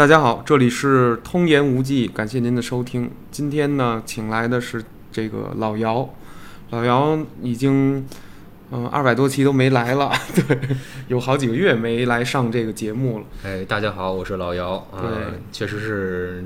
大家好，这里是通言无忌，感谢您的收听。今天呢，请来的是这个老姚，老姚已经嗯二百多期都没来了，对，有好几个月没来上这个节目了。哎，大家好，我是老姚。对呃，确实是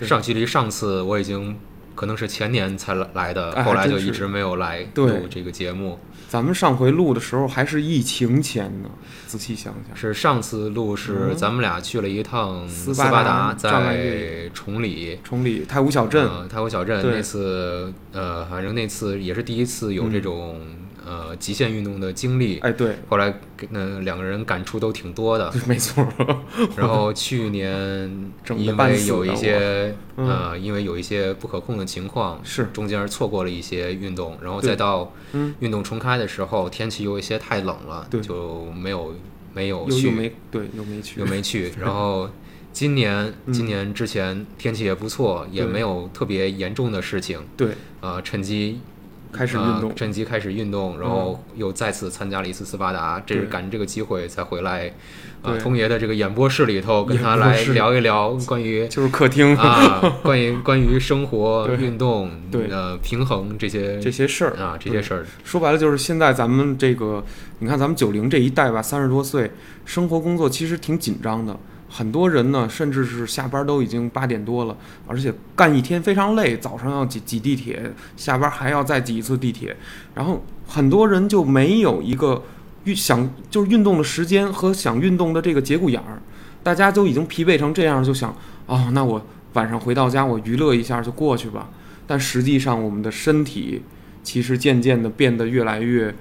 上距离上次我已经可能是前年才来来的，哎后来就一直没有来录这个节目。咱们上回录的时候还是疫情前呢，仔细想想，是上次录是嗯。咱们俩去了一趟斯斯巴达在崇礼。崇礼太湖小镇，呃，太湖小镇。那次，呃，反正那次也是第一次有这种、呃极限运动的经历。哎，对，后来给那两个人感触都挺多的。没错，然后去年 因为有一些嗯呃，因为有一些不可控的情况，是中间错过了一些运动，然后再到嗯运动重开的时候，天气有一些太冷了对，就没有没有去又去，没对又没去，又没去。然后今年嗯今年之前天气也不错，也没有特别严重的事情，对呃，趁机。开始运动。呃，趁机开始运动，然后又再次参加了一次斯巴达，这是赶着这个机会才回来，啊、对。通爷的这个演播室里头跟他来聊一聊关于 就是客厅。啊，关于关于生活、运动、对。呃平衡这些这些事儿。啊这些事儿，说白了就是现在咱们这个，你看咱们九零这一代吧，三十多岁，生活工作其实挺紧张的。很多人呢，甚至是下班都已经八点多了，而且干一天非常累，早上要挤挤地铁，下班还要再挤一次地铁，然后很多人就没有一个运想就是运动的时间和想运动的这个节骨眼儿，大家都已经疲惫成这样，就想哦，那我晚上回到家我娱乐一下就过去吧。但实际上，我们的身体其实渐渐的变得越来越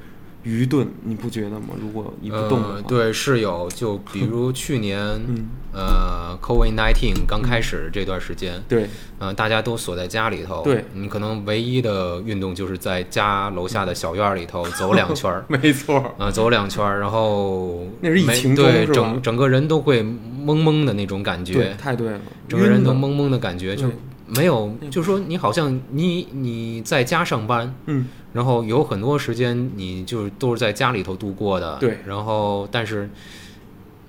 愚钝，你不觉得吗？如果你不动的话，呃，对，是有，就比如去年嗯，呃，COVID nineteen 刚开始这段时间，对。呃，大家都锁在家里头，对。你可能唯一的运动就是在家楼下的小院儿里头走两圈儿。没错，啊、走两圈儿，然后那是疫没对整整个人都会懵懵的那种感觉。对，觉，太对了，整个人都，懵懵的感觉，就没有，就是说你好像你你在家上班，嗯，然后有很多时间你就是都是在家里头度过的，对。然后但是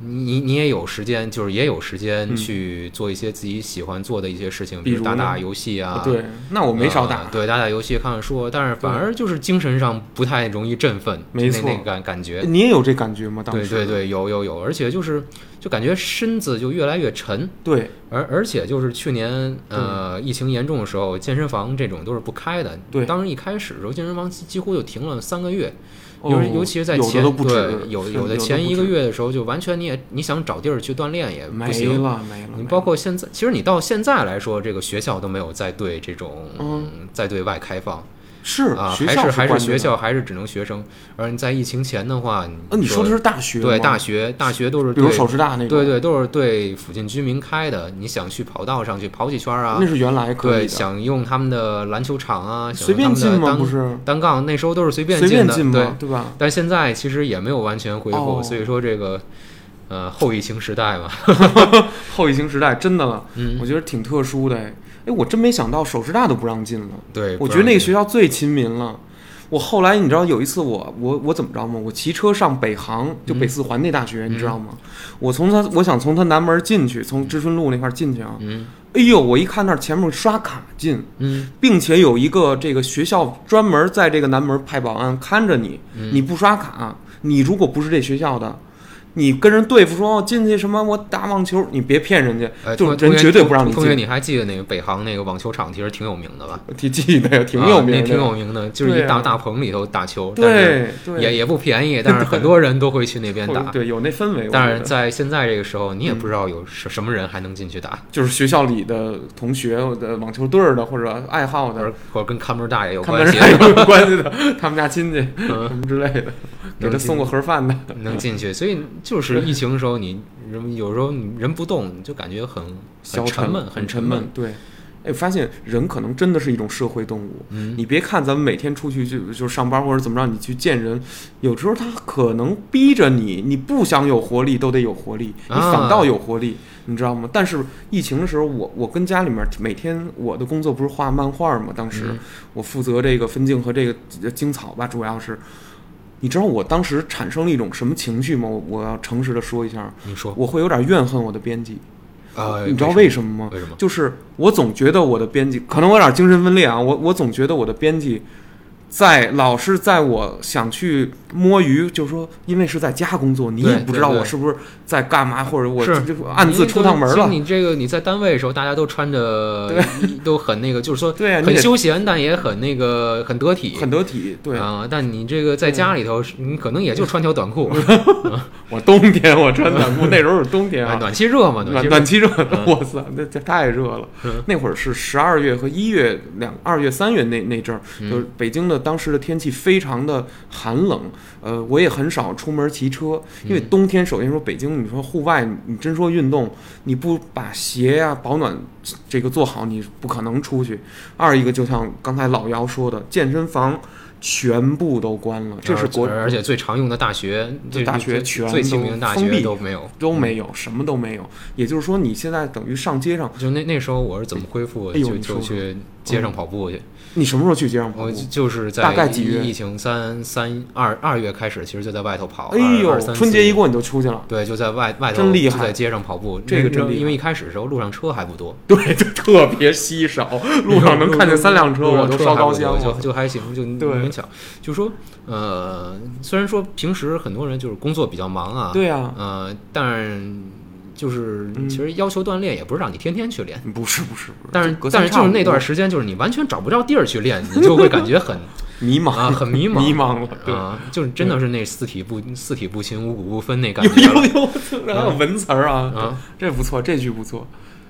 你你也有时间，就是也有时间嗯去做一些自己喜欢做的一些事情，比如打打游戏啊，对，那我没少打。呃，对，打打游戏、看看书，但是反而就是精神上不太容易振奋，没错。感感觉。你也有这感觉吗？当时，对对对，有有有，而且就是就感觉身子就越来越沉，对而而且就是去年呃疫情严重的时候，健身房这种都是不开的。对当时一开始的时候，健身房几几乎就停了三个月，哦尤尤其是在前对有有的前一个月的时候，就完全你也你想找地儿去锻炼也不没行。了没了，你包括现在，其实你到现在来说，这个学校都没有再对这种、嗯再对外开放是啊，还是还是学校还是只能学生。而你在疫情前的话，呃，你说的是大学对大学，大学都是比如对首师大那种，对对，都是对附近居民开的。你想去跑道上去跑几圈啊那？是原来可以对，想用他们的篮球场啊，想随便进吗？不是单杠，那时候都是随便随便的，对？。对吧？但现在其实也没有完全恢复，哦所以说这个呃后疫情时代嘛，后疫情时代真的，嗯，我觉得挺特殊的哎。哎，我真没想到首师大都不让进了。对，我觉得那个学校最亲民了。我后来你知道有一次我我我怎么着吗？我骑车上北航，就北四环那大学，你知道吗？我从他我想从他南门进去，从知春路那块儿进去啊。嗯哎呦，我一看那儿前面刷卡进，嗯并且有一个这个学校专门在这个南门派保安看着你，嗯你不刷卡，你如果不是这学校的。你跟人对付说我进去什么我打网球，你别骗人家，哎，就人绝对不让你同学，你还记得那个北航那个网球场其实挺有名的吧？挺 记得呀，挺有名的，啊那挺有名的，就是一大大棚里头打球，但是对对，也也不便宜，但是很多人都会去那边打。对，有那氛围。我但是在现在这个时候，你也不知道有什什么人还能进去打，就是学校里的同学的网球队的或者爱好的或者，跟看门大爷有关系，是有关系的，他们家亲戚什嗯，么之类的，给他送过盒饭的。能进去。所以就是疫情的时候，你人有时候你人不动，你就感觉很消很沉闷，很沉闷。。对，哎，发现人可能真的是一种社会动物。嗯，你别看咱们每天出去就就上班或者怎么着，你去见人，有时候他可能逼着你，你不想有活力都得有活力，你啊反倒有活力，你知道吗？但是疫情的时候，我我跟家里面每天我的工作不是画漫画嘛，当时、嗯我负责这个分镜和这个呃精草吧，主要是。你知道我当时产生了一种什么情绪吗？我我要诚实的说一下，你说，我会有点怨恨我的编辑，呃，你知道为为什么吗？为什么？就是我总觉得我的编辑，可能我有点精神分裂啊，我我总觉得我的编辑。在老是在我想去摸鱼，就是说，因为是在家工作，你也不知道我是不是在干嘛，或者我是。就暗自出趟门了。你这个你在单位的时候，大家都穿着 都很那个，就是说对很休闲，但也很那个很得体，很得体。对，啊。但你这个在家里头，你可能也就穿条短裤，我冬天我穿短裤，那时候是冬天啊。啊，暖气热嘛，暖气暖气热，嗯。我操，那这太热了。嗯。那会儿是十二月和一月两二月三月那那阵儿，嗯。就是北京的当时的天气非常的寒冷，呃，我也很少出门骑车，因为嗯冬天首先说北京，你说户外，你真说运动，你不把鞋呀、保暖这个做好，你不可能出去。二一个就像刚才老姚说的，健身房全部都关了，这是国而而且最常用的大学，这大学最全最亲民的大学都封闭都没有。都没有，什么都没有。也就是说，你现在等于上街上，就那那时候我是怎么恢复？就就去街上跑步去。你什么时候去街上跑我步？就是在大概几月疫疫情三三二二月开始，其实就在外头跑。哎呦春节一过你就出去了，对，就在外外头真厉害就在街上跑步。这个真厉害因为一开始的时候路上车还不多，对，就特别稀少，路上能看见三辆车，我都烧高香了。就就还行，就对勉强。就说呃，虽然说平时很多人就是工作比较忙啊，对啊，呃，但就是嗯其实要求锻炼也不是让你天天去练。不是不是不是，但是但是就是那段时间，就是你完全找不着地儿去练，你就会感觉很 迷茫啊很迷茫迷茫了，啊，就是真的是那四体不四体不勤，五谷不分那感觉了有有，然后文词儿啊，啊。这不错，这句不错，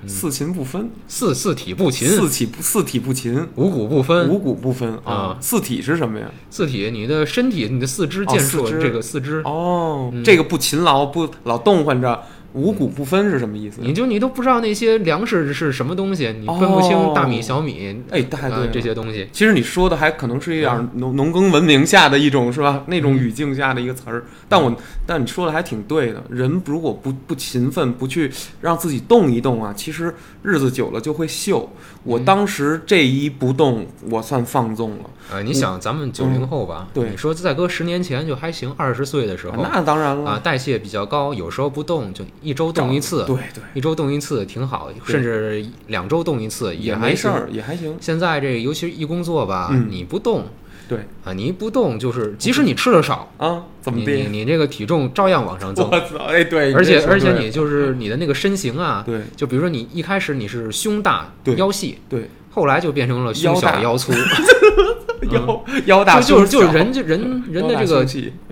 四勤不分，四四体不勤，四体四体不勤，五谷不分。五谷不分啊啊。四体是什么呀？四体，你的身体、你的四肢、哦健硕，这个四肢，哦嗯，这个不勤劳，不老动换着，五谷不分是什么意思？你就你都不知道那些粮食是什么东西，你分不清哦大米、小米，哎，太对这些东西。其实你说的还可能是一点农农耕文明下的一种是吧？那嗯种语境下的一个词儿，但我但你说的还挺对的。人如果不不勤奋，不去让自己动一动啊，其实日子久了就会锈。我嗯当时这一不动，我算放纵了。呃，你想咱们九零后吧，嗯对你说再搁十年前就还行，二十岁的时候那当然了，啊，代谢比较高，有时候不动就一周动一次，对对，一周动一次挺好，甚至两周动一次也还行。没事儿，也还行。现在这尤其是一工作吧，嗯你不动对啊，你一不动就是，即使你吃的少，啊，怎么你你地？你这个体重照样往上 增，我操！哎，对，而且而且你就是你的那个身形啊，对就比如说你一开始你是胸大腰细，对后来就变成了胸小腰粗 腰腰大就就是就是人就人 人的这个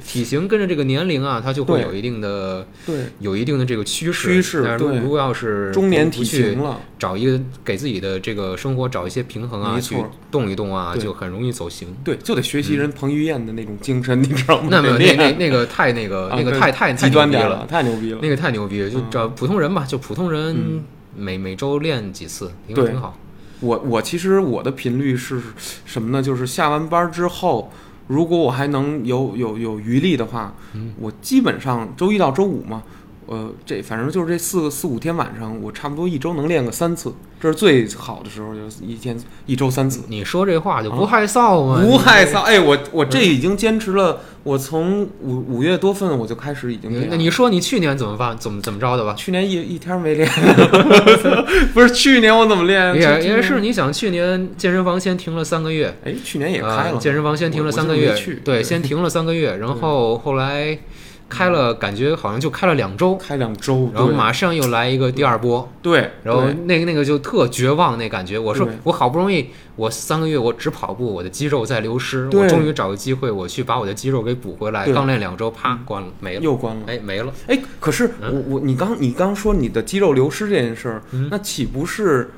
体型跟着这个年龄啊，它就会有一定的对有一定的这个趋势。趋势对但是如果要是中年体型了，找一个给自己的这个生活找一些平衡啊，去动一动啊，就很容易走形。对，就得学习人彭于晏的那种精神，你知道吗？那么那那那个太那个啊那个太太太极牛逼了端点了，，太牛逼了。那个太牛逼了，就嗯找普通人吧，就普通人嗯每每周练几次，挺好。我我其实我的频率是什么呢？就是下完班之后，如果我还能有有有余力的话，嗯我基本上周一到周五嘛，呃，这反正就是这四个四五天晚上，我差不多一周能练个三次，这是最好的时候，就是一天一周三次。你说这话就不啊害臊吗？不害臊，哎，我我这已经坚持了，我从五五月多份我就开始已经。那你说你去年怎么办？怎么怎么着的吧？去年一一天没练，不是去年我怎么练？也也是，，你想去年健身房先停了三个月，哎，去年也开呃了，健身房先停了三个月对，先停了三个月，然 后后来开了，感觉好像就开了两周，开两周，然后马上又来一个第二波，对，然后那个那个就特绝望那感觉。我说我好不容易我三个月我只跑步，我的肌肉在流失，我终于找个机会我去把我的肌肉给补回来。刚练两周，啪关了，没了，又关了。哎没了。哎，可是嗯我我你刚你刚说你的肌肉流失这件事儿，嗯那岂不是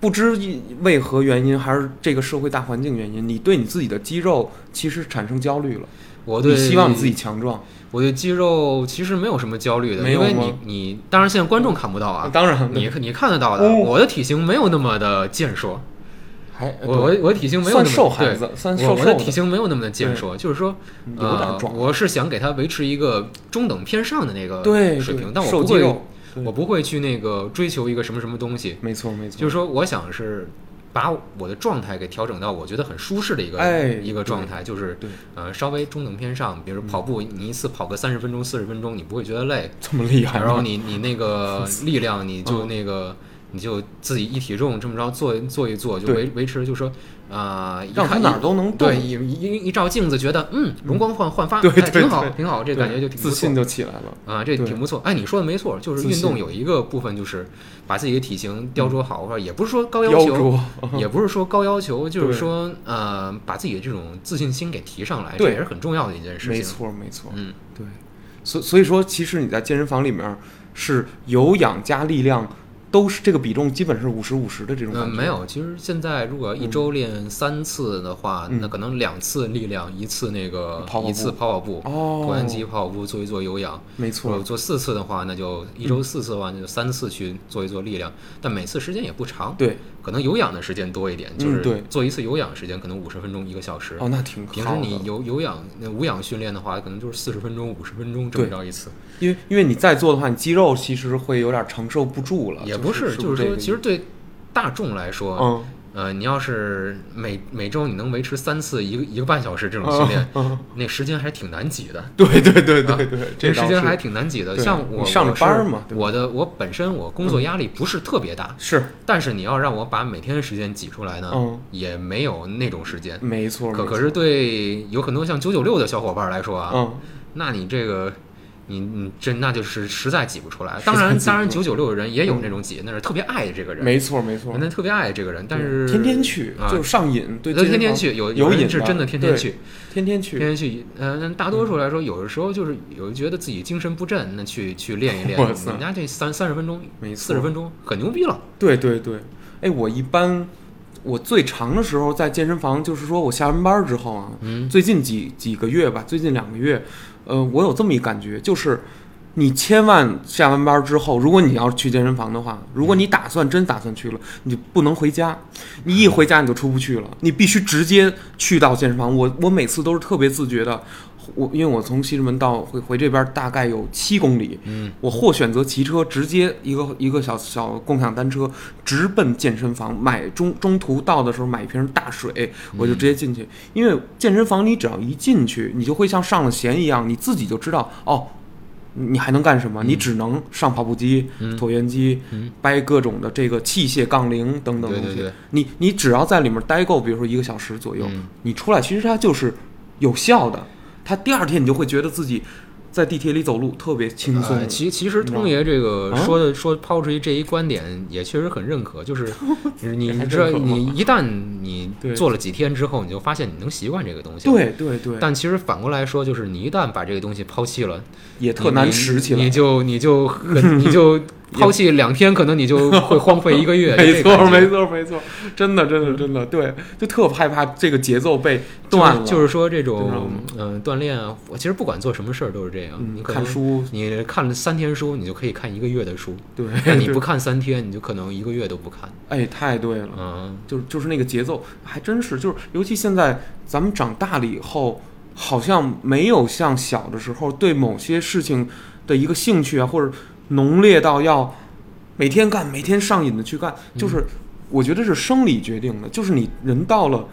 不知为何原因，还是这个社会大环境原因，你对你自己的肌肉其实产生焦虑了？我对希望你自己强壮，我对肌肉其实没有什么焦虑的，因为你你当然现在观众看不到啊，当然你你看得到的，哦。我的体型没有那么的健硕，还我我体型没有那么对瘦孩子，算我我的体型没有那么的健硕，就是说，有点壮，呃我是想给他维持一个中等偏上的那个水平，但我不会，我不会去那个追求一个什么什么东西，没错没错，就是说，我想是把我的状态给调整到我觉得很舒适的一个、哎一个状态，就是对呃稍微中等偏上，比如跑步，你一次跑个三十分钟、四十分钟，你不会觉得累，这么厉害，然后你你那个 力量，你就嗯那个。你就自己一体重这么着做做一做，就维维持，就说啊、一让他看哪儿都能动对，一一一照镜子，觉得嗯，容光焕焕发，对哎挺好，挺好，这感觉就挺自信就起来了。啊，这挺不错。哎，你说的没错，就是运动有一个部分就是把自己的体型雕琢好，或者也不是说高要求，也不是说高要求，就是说呃，把自己的这种自信心给提上来，这对也是很重要的一件事情。没错没错，嗯，对，所所以说，其实你在健身房里面是有氧加力量，都是这个比重基本是五十五十的这种呃，感觉。没有，其实现在如果一周练三次的话，嗯。那可能两次力量，一次那个跑跑一次跑跑步，哦，椭圆机跑跑步做一做有氧。没错，做四次的话，那就一周四次的话，那就三次去做一做力量，但每次时间也不长，对，可能有氧的时间多一点，就是做一次有氧时间可能五十分钟一个小时。哦，那挺平时你有有氧那无氧训练的话，可能就是四十分钟、五十分钟这么着一次。因为因为你再做的话，你肌肉其实会有点承受不住了。也不是是，就是说，其实对大众来说，嗯，呃，你要是每每周你能维持三次一个一个半小时这种训练，嗯，那时间还挺难挤的。对对对啊对对，这这时间还挺难挤的。像我上着班儿嘛我的我本身我工作压力不是特别大，是，但是你要让我把每天的时间挤出来呢，嗯，也没有那种时间。没错。没错可可是对有很多像九九六的小伙伴来说啊，嗯，那你这个。你你这那就是实在挤不出来。当然，当然，九九六的人也有那种挤，那是特别爱这个人，没错没错人。家特别爱这个人，但是天天去啊，就是上瘾，对，天天去，有有瘾是真的天天去，天天去天。天去。嗯，那大多数来说，有的时候就是有觉得自己精神不振，那去去练一练。哇塞人家这三三十分钟、没四十分钟很牛逼了。对对对，哎，我一般我最长的时候在健身房，就是说我下完班之后啊，嗯，最近几几个月吧，最近两个月，呃，我有这么一感觉，就是你千万下完班之后，如果你要去健身房的话，如果你打算真打算去了，你不能回家，你一回家你就出不去了，你必须直接去到健身房。我我每次都是特别自觉的。我因为我从西直门到回回这边大概有七公里，嗯，我或选择骑车，直接一个一个小小共享单车，直奔健身房，买中中途到的时候买一瓶大水，我就直接进去。因为健身房你只要一进去，你就会像上了弦一样，你自己就知道哦，你还能干什么？你只能上跑步机、嗯椭圆机、嗯掰各种的这个器械、杠铃等等东西。对对对，你你只要在里面待够，比如说一个小时左右，嗯你出来其实它就是有效的。它第二天你就会觉得自己在地铁里走路特别轻松。呃其其实通爷这个啊说的说抛出去这一观点，也确实很认可，就是 你还你知道，你一旦你做了几天之后，你就发现你能习惯这个东西。。对对对，但其实反过来说，就是你一旦把这个东西抛弃了，也特难拾起来。你就你就很你就抛弃两天，可能你就会荒废一个月。没错，没错，没错，真的，真的，真的，对，就特害怕这个节奏被断了。就是说这种吗嗯、锻炼啊，我其实不管做什么事儿都是这样。你看书，你看了三天书，你就可以看一个月的书；对，但你 不看三天，你就可能一个月都不看。哎，太对了，嗯，就是就是那个节奏，还真是，就是尤其现在咱们长大了以后，好像没有像小的时候对某些事情的一个兴趣啊，或者浓烈到要每天干、每天上瘾的去干，就是我觉得是生理决定的，就是你人到了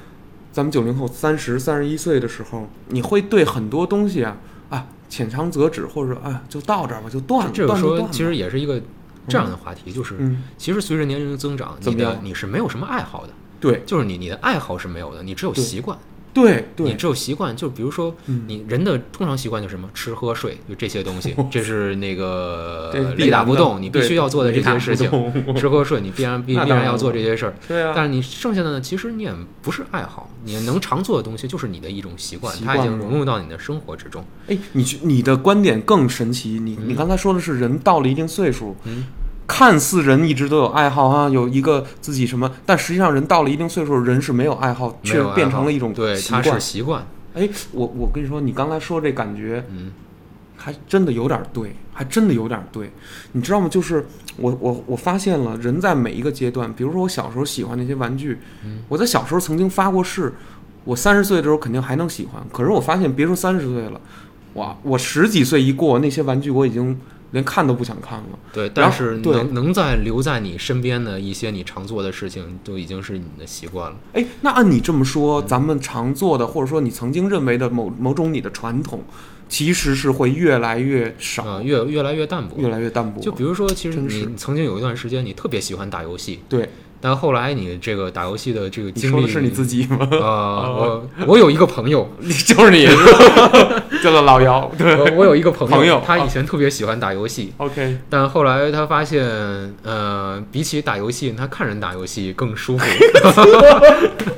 咱们九零后三十三十一岁的时候，你会对很多东西啊啊浅尝辄止，或者说啊就到这儿吧，就断了，这个说其实也是一个这样的话题，就是嗯，其实随着年龄的增长，你的你是没有什么爱好的，对。就是你你的爱好是没有的，你只有习惯。对对，你只有习惯，就比如说嗯你人的通常习惯就是什么吃喝睡，就这些东西，这是那个雷打不动，你必须要做的这些事情。吃喝睡，你必然 必然必然要做这些事儿。对啊，但是你剩下的呢，其实你也不是爱好，你能常做的东西就是你的一种习惯，它已经融入到你的生活之中。哎，你去你的观点更神奇。你你嗯刚才说的是人到了一定岁数，嗯，看似人一直都有爱好啊，有一个自己什么，但实际上人到了一定岁数，人是没有爱好，却变成了一种对，习它是惯。习惯。哎，我我跟你说，你刚才说这感觉嗯还真的有点对，还真的有点对。你知道吗？就是我我我发现了，人在每一个阶段，比如说我小时候喜欢那些玩具，嗯我在小时候曾经发过誓，我三十岁的时候肯定还能喜欢。可是我发现，别说三十岁了，哇，我十几岁一过，那些玩具我已经连看都不想看了。对，但是对能能在留在你身边的一些你常做的事情，都已经是你的习惯了。哎，那按你这么嗯说，咱们常做的，或者说你曾经认为的某某种你的传统，其实是会越来越少，啊、越越来越淡薄。越来越淡薄。就比如说，其实是你曾经有一段时间，你特别喜欢打游戏，对，但后来你这个打游戏的这个经历，说的是你自己吗？啊、我我有一个朋友，你就是你，叫做老姚。对。我我有一个朋朋友他以前特别喜欢打游戏，，OK，但后来他发现，呃，比起打游戏，他看人打游戏更舒服。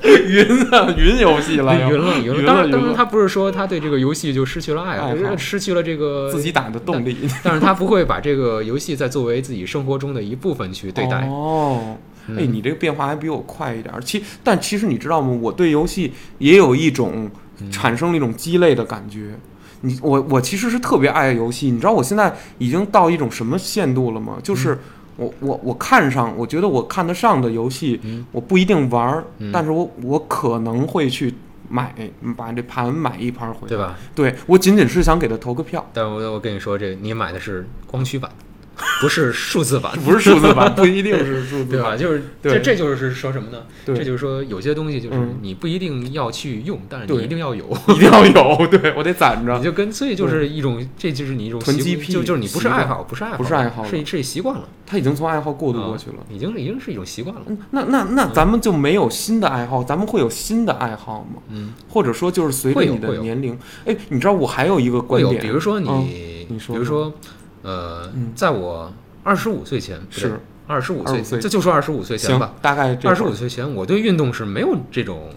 云啊，云游戏 了，云了，云了。当然，他不是说他对这个游戏就失去了爱好，失去了这个自己打的动力。但是他不会把这个游戏再作为自己生活中的一部分去对待。哦，嗯哎，你这个变化还比我快一点儿。其但其实你知道吗？我对游戏也有一种嗯产生了一种鸡肋的感觉。你我我其实是特别爱游戏，你知道我现在已经到一种什么限度了吗？嗯就是我我我看上，我觉得我看得上的游戏，嗯我不一定玩但是我我可能会去买，把这盘买一盘回来。对吧？对我仅仅是想给他投个票，但我我跟你说，这你买的是光驱版，不是数字版，不是数字版，不一定是数字对吧？版。就是对这这就是说什么呢？对这就是说有些东西就是嗯你不一定要去用，但是对你一定要有。一定要有，对我得攒着你。就跟所以就是一种，这就是你一种习囤积癖就就是你不是爱好，不是爱好，不是爱好是是习惯了，他已经从爱好过渡过去了。啊已经已经是一种习惯了。嗯那那那咱们就没有新的爱好，咱们会有新的爱好吗？嗯，或者说就是随着你的年龄，哎，你知道我还有一个，观点，比如说你，嗯你说比如说，呃，嗯在我二十五岁前，不是二十五岁，25岁这就说二十五岁前吧。，大概这二十五岁前，我对运动是没有这种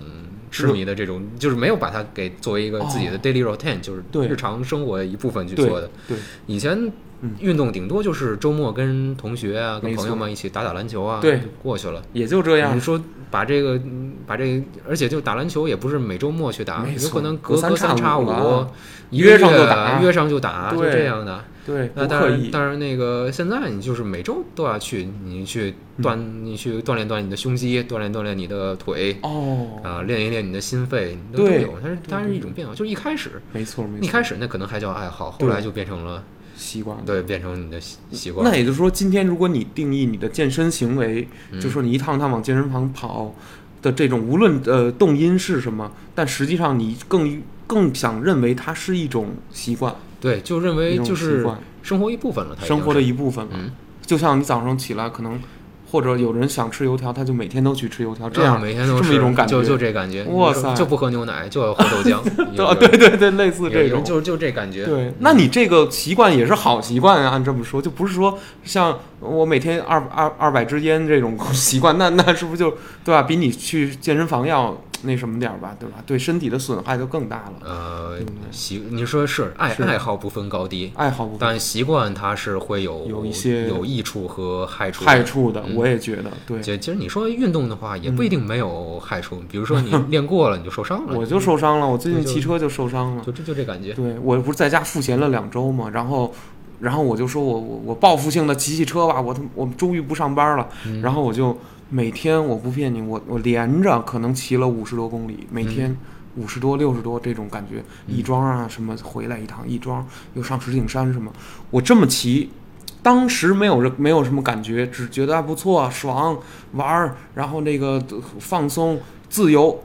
痴迷的这种，就是没有把它给作为一个自己的 daily routine，、就是日常生活的一部分去做的。对，以前嗯运动顶多就是周末跟同学啊、跟朋友们一起打打篮球啊，对就过去了。也就这样你。说把这个，嗯把这个，而且就打篮球也不是每周末去打，有可能隔隔三差五约上就打约上就打，就对这样的。对，那当然。当然那个现在你就是每周都要去，你去锻，你去锻炼锻炼你的胸肌，锻炼锻炼你的腿。哦，啊，练一练你的心肺，都都有。它是它是一种变化，就是一开始没错没错，一开始那可能还叫爱好，后来就变成了习惯。对，变成你的习习惯。那也就是说，今天如果你定义你的健身行为，嗯就说你一趟趟往健身房跑的这种，无论呃动因是什么，但实际上你更更想认为它是一种习惯，对，就认为就是，生活一部分了，生活的一部分了。嗯，就像你早上起来可能。或者有人想吃油条，他就每天都去吃油条，这啊样每天都这么是一种感觉就就这感觉。哇塞就不喝牛奶，就要喝豆浆。有啊，对对对，类似这种，就是就这感觉。对，那你这个习惯也是好习惯啊，按这么说，就不是说像我每天二二二百支烟这种 习惯，那那是不是就对吧？比你去健身房要那什么点儿吧，对吧？对身体的损害就更大了。呃习你说是爱是爱好不分高低，爱好不分但习惯它是会有有一些有益处和害处。害处的，嗯我也觉得，对，其其实你说运动的话，也不一定没有害处。比如说你 练过了，你就受伤了，我就受伤了，我最近骑车就受伤了。就这就这感觉。对我不是在家赋闲了两周嘛，然后，然后我就说我我我报复性的骑骑车吧，我他我终于不上班了，嗯。然后我就每天我不骗你，我我连着可能骑了五十多公里，每天五十多六十多这种感觉，嗯。亦庄啊什么回来一趟，亦庄又上石景山什么，我这么骑。当时没有没有什么感觉，只觉得还不错，爽玩儿，然后那个放松自由，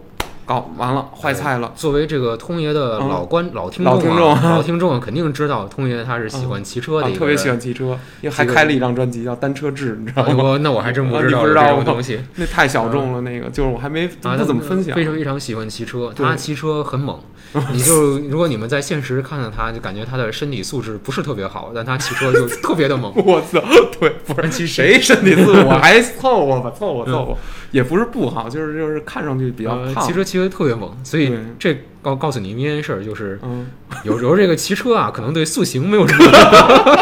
搞完了坏菜了。作为这个通爷的老观、老听众老听众啊，老听众肯定知道通爷他是喜欢骑车的一个特别喜欢骑车，因为还开了一张专辑叫《单车志》，你知道啊。吗？我那我还真不知道啊你不知道吗这种东西。那太小众了，那个就是我还没啊，不怎么分享。非常非常喜欢骑车，他骑车很猛。你就如果你们在现实看到他，就感觉他的身体素质不是特别好，但他骑车就 特别的猛。我操，对，不然骑谁身体素质我 还凑合吧，凑合凑合，也不是不好，就是就是看上去比较呃胖。骑车骑得特别猛，所以这告告诉你一件事儿，就是嗯，有时候这个骑车啊，可能对塑形没有什么。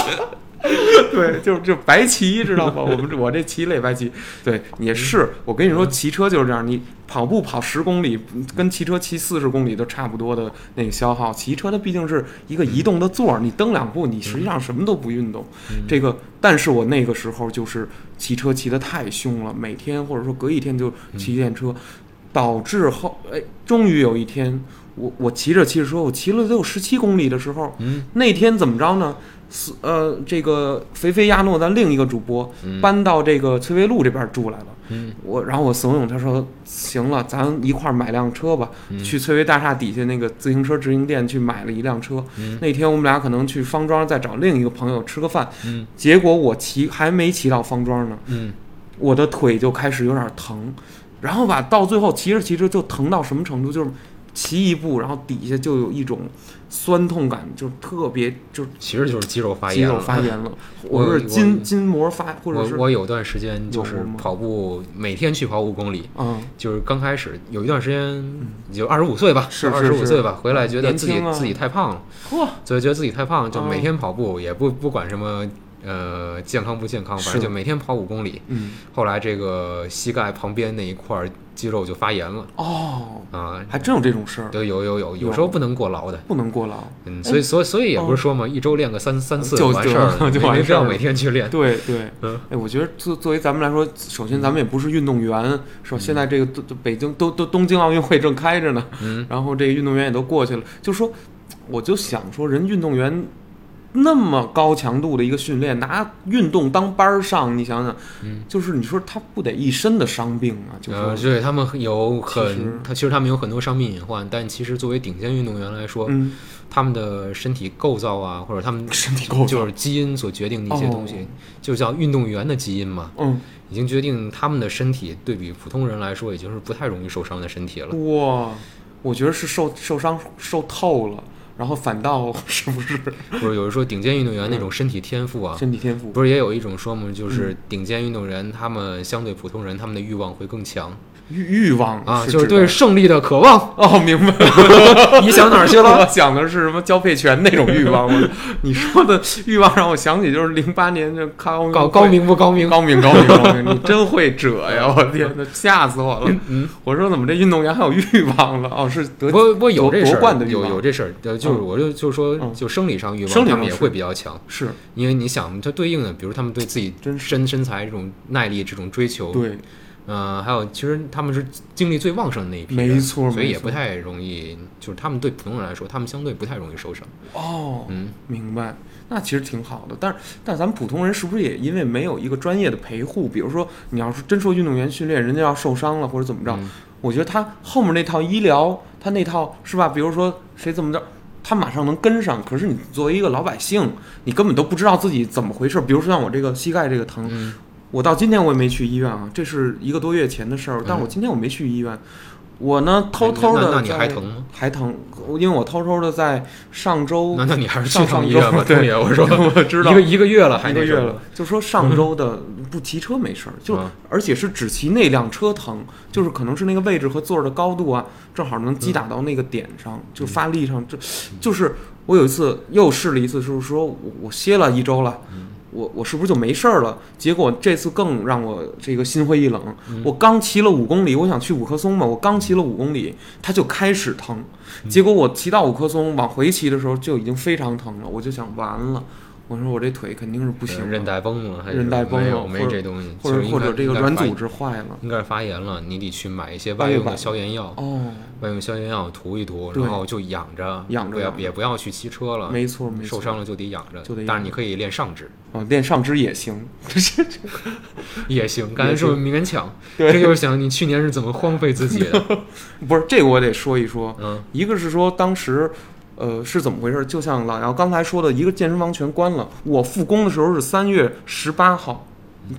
对，就是就白骑，知道吗？我们我这骑累白骑，对，也是。我跟你说，骑车就是这样，你跑步跑十公里，跟骑车骑四十公里都差不多的那个消耗。骑车它毕竟是一个移动的座儿，你蹬两步，你实际上什么都不运动。这个，但是我那个时候就是骑车骑得太凶了，每天或者说隔一天就骑电车。导致后哎，终于有一天，我我骑着骑着车，我骑了得有十七公里的时候，嗯，那天怎么着呢？是呃，这个肥肥亚诺咱另一个主播嗯搬到这个翠微路这边住来了。嗯我然后我怂恿他说：“行了，咱一块儿买辆车吧，嗯去翠微大厦底下那个自行车直营店去买了一辆车。嗯那天我们俩可能去方庄再找另一个朋友吃个饭，嗯结果我骑还没骑到方庄呢，嗯我的腿就开始有点疼，然后吧，到最后骑着骑着就疼到什么程度，就是骑一步，然后底下就有一种酸痛感，就是特别就是其实就是肌肉发炎肌肉。发炎了，我或者是筋筋膜发，或者我是我有段时间就是跑步，每天去跑五公里，嗯。就是刚开始有一段时间，就二十五岁吧，是二十五岁吧，回来觉得自己自己太胖了，嚯，所以觉得自己太胖，就哦。每天跑步，也不不管什么呃健康不健康，反正就每天跑五公里。嗯后来这个膝盖旁边那一块儿肌肉就发炎了哦，啊，还真有这种事儿，对，有有有，有有时候不能过劳的。不能过劳。嗯，所以所以所以也不是说嘛，一周练个三三次就完事儿了，就没没必要每天去练。对对，嗯哎，我觉得作作为咱们来说，首先咱们也不是运动员，是吧？现在这个都都北京都都东京奥运会正开着呢，嗯，然后这个运动员也都过去了，就说，我就想说，人运动员那么高强度的一个训练，拿运动当班儿上，你想想，嗯。就是你说他不得一身的伤病啊？就呃，对他们有很，他其实他们有很多伤病隐患，但其实作为顶尖运动员来说，嗯，他们的身体构造啊，或者他们身体构造。就是基因所决定的一些东西，哦。就叫运动员的基因嘛，嗯，已经决定他们的身体对比普通人来说，已经是不太容易受伤的身体了。哇，我觉得是受受伤受透了，然后反倒 是不是不是有人说顶尖运动员那种身体天赋啊，身体天赋？不是也有一种说嘛，就是嗯顶尖运动员他们相对普通人，他们的欲望会更强欲欲望啊，就是对胜利的渴望。哦，明白了。你想哪儿去我了？想的是什么交配权那种欲望？吗 你说的欲望让我想起就是零八年这看奥运会高高明不高明？高明高明高明，你真会折呀！我天哪，吓死我了！嗯，我说怎么这运动员还有欲望了？哦，是得不不有这事夺冠儿，有的欲望有这事儿，呃就是嗯我就就说嗯就生理上欲望，生理上是他们也会比较强，是因为你想，它对应的，比如他们对自己真身身材这种耐力这种追求，对，呃，还有其实他们是精力最旺盛的那一批，没错所以也不太容易，就是他们对普通人来说，他们相对不太容易受伤。哦，嗯，明白。那其实挺好的，但是但咱们普通人是不是也因为没有一个专业的陪护？比如说，你要是真说运动员训练，人家要受伤了或者怎么着，嗯我觉得他后面那套医疗，他那套是吧？比如说谁怎么着，他马上能跟上。可是你作为一个老百姓，你根本都不知道自己怎么回事。比如说像我这个膝盖这个疼，嗯我到今天我也没去医院啊，这是一个多月前的事儿。但我今天我没去医院，我呢偷偷的那那你还疼吗？还疼，因为我偷偷的在上周那那你还是去上医院对。我说我知道一个一个月了，一个月了，就说上周的不骑车没事儿，就嗯而且是只骑那辆车疼，就是可能是那个位置和座儿的高度啊，正好能击打到那个点上，就发力上，这就是我有一次又试了一次，就是说我我歇了一周了。我我是不是就没事儿了？结果这次更让我这个心灰意冷。我刚骑了五公里，我想去五棵松嘛，我刚骑了五公里，它就开始疼。结果我骑到五棵松往回骑的时候就已经非常疼了，我就想完了，我说我这腿肯定是不行，韧带崩了，还是韧带崩了没有没这东西，或者或者这个软组织坏了。应该是发炎了，你得去买一些外用的消炎药，哦，外用消炎药涂一涂，然后就养着，养着也不要去骑车了，没错没错，受伤了就得养着，就得但是你可以练上肢哦，练上肢也行，也行。感觉是不是勉强？这就是想你去年是怎么荒废自己的？不是这个我得说一说。嗯一个是说当时，呃，是怎么回事？就像老姚刚才说的，一个健身房全关了。我复工的时候是三月十八号，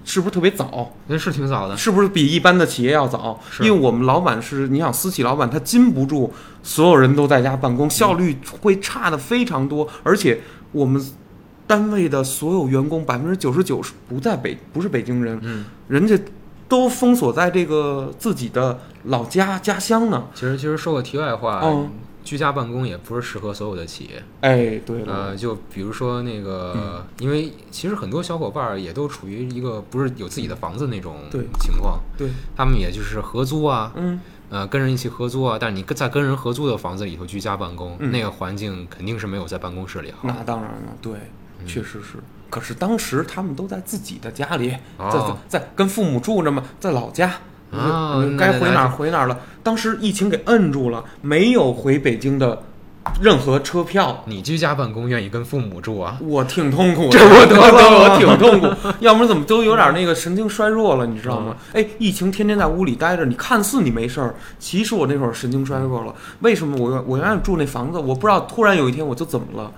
是不是特别早？那是挺早的，是不是比一般的企业要早？因为我们老板是，你想私企老板，他禁不住所有人都在家办公，效率会差的非常多，而且我们单位的所有员工百分之九十九是不在北，不是北京人，嗯，人家都封锁在这个自己的老家家乡呢。其实其实说个题外话，嗯居家办公也不是适合所有的企业。哎，对了，呃，就比如说那个，嗯。因为其实很多小伙伴儿也都处于一个不是有自己的房子那种情况，对，他们也就是合租啊，嗯，呃，跟人一起合租啊，但是你跟在跟人合租的房子里头居家办公，嗯。那个环境肯定是没有在办公室里好。那当然了，对，嗯。确实是。可是当时他们都在自己的家里，在在跟父母住着嘛，在老家，啊嗯该回哪儿回哪儿了。当时疫情给摁住了，没有回北京的任何车票。你居家办公，愿意跟父母住啊？我挺痛苦的，这我得了我挺痛苦，要不然怎么都有点那个神经衰弱了，你知道吗？哎，疫情天天在屋里待着，你看似你没事儿，其实我那会儿神经衰弱了。为什么我我原来住那房子，我不知道突然有一天我就怎么了，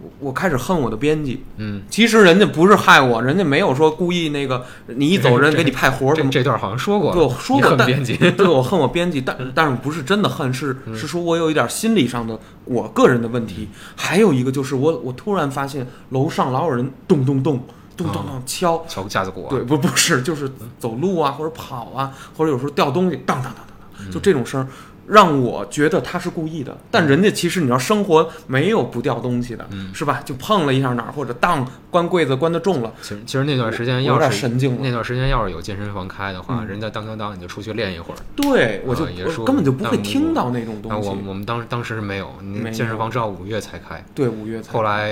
我我开始恨我的编辑。嗯，其实人家不是害我，人家没有说故意那个你一走人给你派活儿 怎么。这这段好像说过，对，我说过，但恨编辑，对我恨我编辑，但但是不是真的恨，是是说我有一点心理上的我个人的问题。还有一个就是我我突然发现楼上老有人咚咚咚咚咚咚敲，敲架子鼓啊，对，不不是，就是走路啊或者跑啊，或者有时候掉东西，当当当当当，就这种声儿。让我觉得他是故意的，但人家其实你知道，生活没有不掉东西的，嗯。是吧？就碰了一下哪儿，或者当关柜子关的重了，其实其实那段时间我有点要是神经了。那段时间要是有健身房开的话，嗯。人家当当当你就出去练一会儿。对，我就、也说根本就不会听到那种东西。我我们当时当时是没有，你没有。健身房直到五月才开，对，五月才后来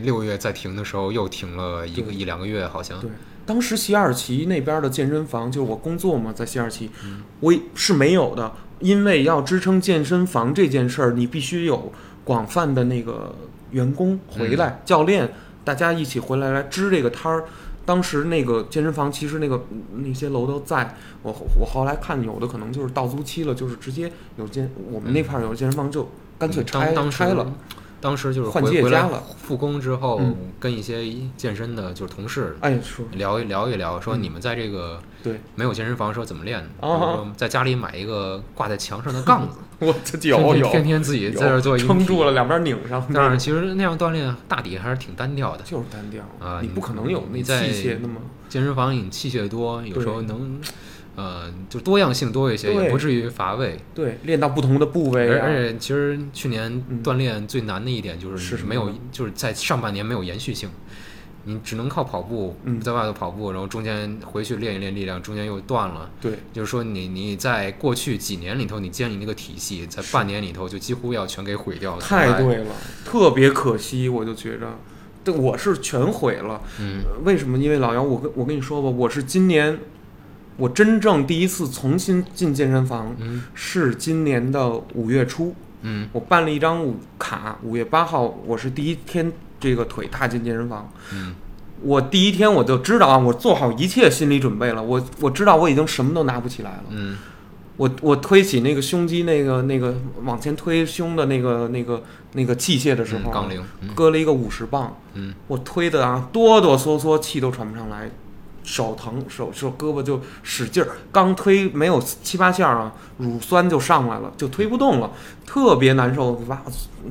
六月再停的时候又停了一个一两个月，好像。对。当时西二旗那边的健身房，就是我工作嘛，在西二旗，嗯。我是没有的，因为要支撑健身房这件事儿，你必须有广泛的那个员工回来，嗯。教练大家一起回来来支这个摊儿。当时那个健身房其实那个那些楼都在，我我后来看有的可能就是到租期了，就是直接有健我们那块儿有健身房就干脆拆拆了，当时就是换回回来借家了。复工之后嗯，跟一些健身的就是同事哎说聊一聊一聊，说嗯。你们在这个对，没有健身房的时候怎么练的？说在家里买一个挂在墙上的杠子，我有有。天天天自己在这做撑住了，两边拧上，但是其实那样锻炼大抵还是挺单调的。就是单调。啊你你不可能有那器械那么健身房你器械多，有时候能，呃，就多样性多一些，也不至于乏味。对练到不同的部位啊，而而且其实去年嗯锻炼最难的一点就是是没有呢，就是在上半年没有延续性。你只能靠跑步，嗯在外头跑步，然后中间回去练一练力量，中间又断了。对就是说你你在过去几年里头，你建立那个体系，在半年里头就几乎要全给毁掉。太对了，特别可惜，我就觉着，对，我是全毁了。嗯呃为什么？因为老姚，我跟我跟你说吧，我是今年我真正第一次重新进健身房，嗯。是今年的五月初，嗯。我办了一张五卡，五月八号我是第一天这个腿踏进健身房。嗯。我第一天我就知道啊，我做好一切心理准备了，我我知道我已经什么都拿不起来了。嗯。我我推起那个胸肌那个那个往前推胸的那个那个那个器械的时候杠铃，嗯。搁了一个五十磅，嗯。我推的啊哆哆嗦嗦，气都喘不上来，手疼，手手胳膊就使劲儿，刚推没有七八下啊，乳酸就上来了，就推不动了，特别难受。哇，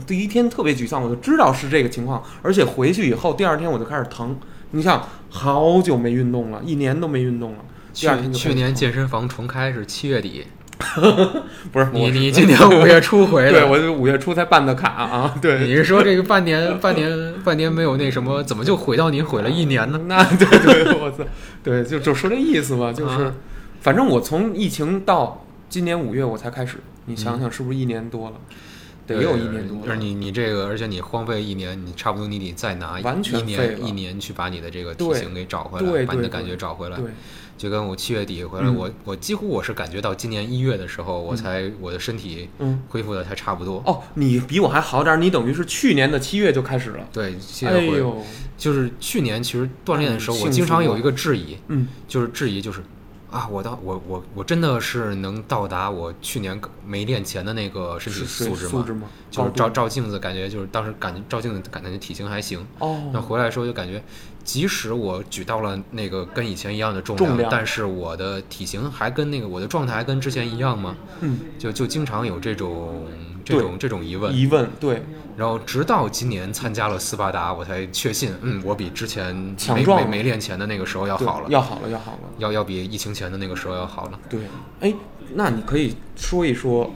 第一天特别沮丧，我就知道是这个情况，而且回去以后第二天我就开始疼。你想，好久没运动了，一年都没运动了。第二天就去年健身房重开是七月底，不是你你 今年五月初回对，我就五月初才办的卡啊，对，你是说这个半年 半年半年没有那什么，怎么就毁到你毁了一年呢？那对对，我操，对，就就说这意思嘛，就是，啊反正我从疫情到今年五月我才开始，你想想是不是一年多了？得有一年多就是你你这个，而且你荒废一年，你差不多你得再拿完全一年一年去把你的这个体型给找回来，把你的感觉找回来。对，就跟我七月底回来，嗯我我几乎我是感觉到今年一月的时候，我才我的身体嗯，恢复的才差不多。哦，你比我还好点儿，你等于是去年的七月就开始了。对，七月回哎呦，就是去年其实锻炼的时候，嗯我经常有一个质疑，嗯，就是质疑就是。啊，我到我我我真的是能到达我去年没练前的那个身体素质吗？素质吗？就是照照镜子，感觉就是当时感觉照镜子感觉体型还行，哦那哦，回来的时候就感觉，即使我举到了那个跟以前一样的重重量但是我的体型还跟那个我的状态还跟之前一样吗？嗯，就就经常有这种这种这种疑问。疑问，对，然后直到今年参加了斯巴达，我才确信，嗯，我比之前没没没练前的那个时候要好了，要好了，要好了。要要比疫情前的那个时候要好了。对，哎，那你可以说一说，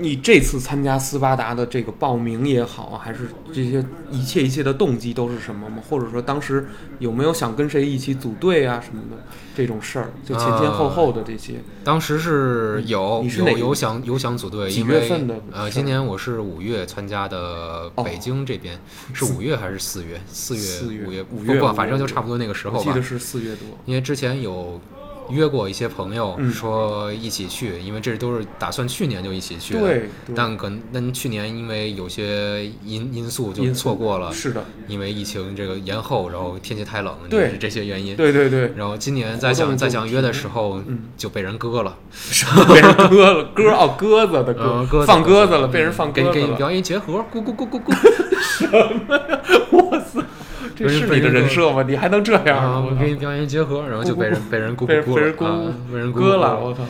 你这次参加斯巴达的这个报名也好啊，还是这些一切一切的动机都是什么吗？或者说当时有没有想跟谁一起组队啊什么的这种事儿？就前前后后的这些，当时是有你是哪有有想有想组队，几月份的呃，今年我是五月参加的哦北京这边，是五月还是四月？四月四月五月五月不不，反正就差不多那个时候吧我记得。是四月多。因为之前有约过一些朋友嗯说一起去，因为这都是打算去年就一起去的。对，对但可能但去年因为有些因因素就错过了，是的，因为疫情这个延后，然后天气太冷，对就是这些原因。对对对，然后今年再想再想约的时候嗯，就被人割了，被人割了，鸽哦鸽子的呃，鸽，鸽子放鸽子了，嗯被人放给给你鸽子了。表演结合，咕咕咕咕咕，什么呀哇塞，这是你的人设吗？你还能这样？啊我，给你表演结合，然后就被人被人咕被人被人咕了啊，被人割了，我靠！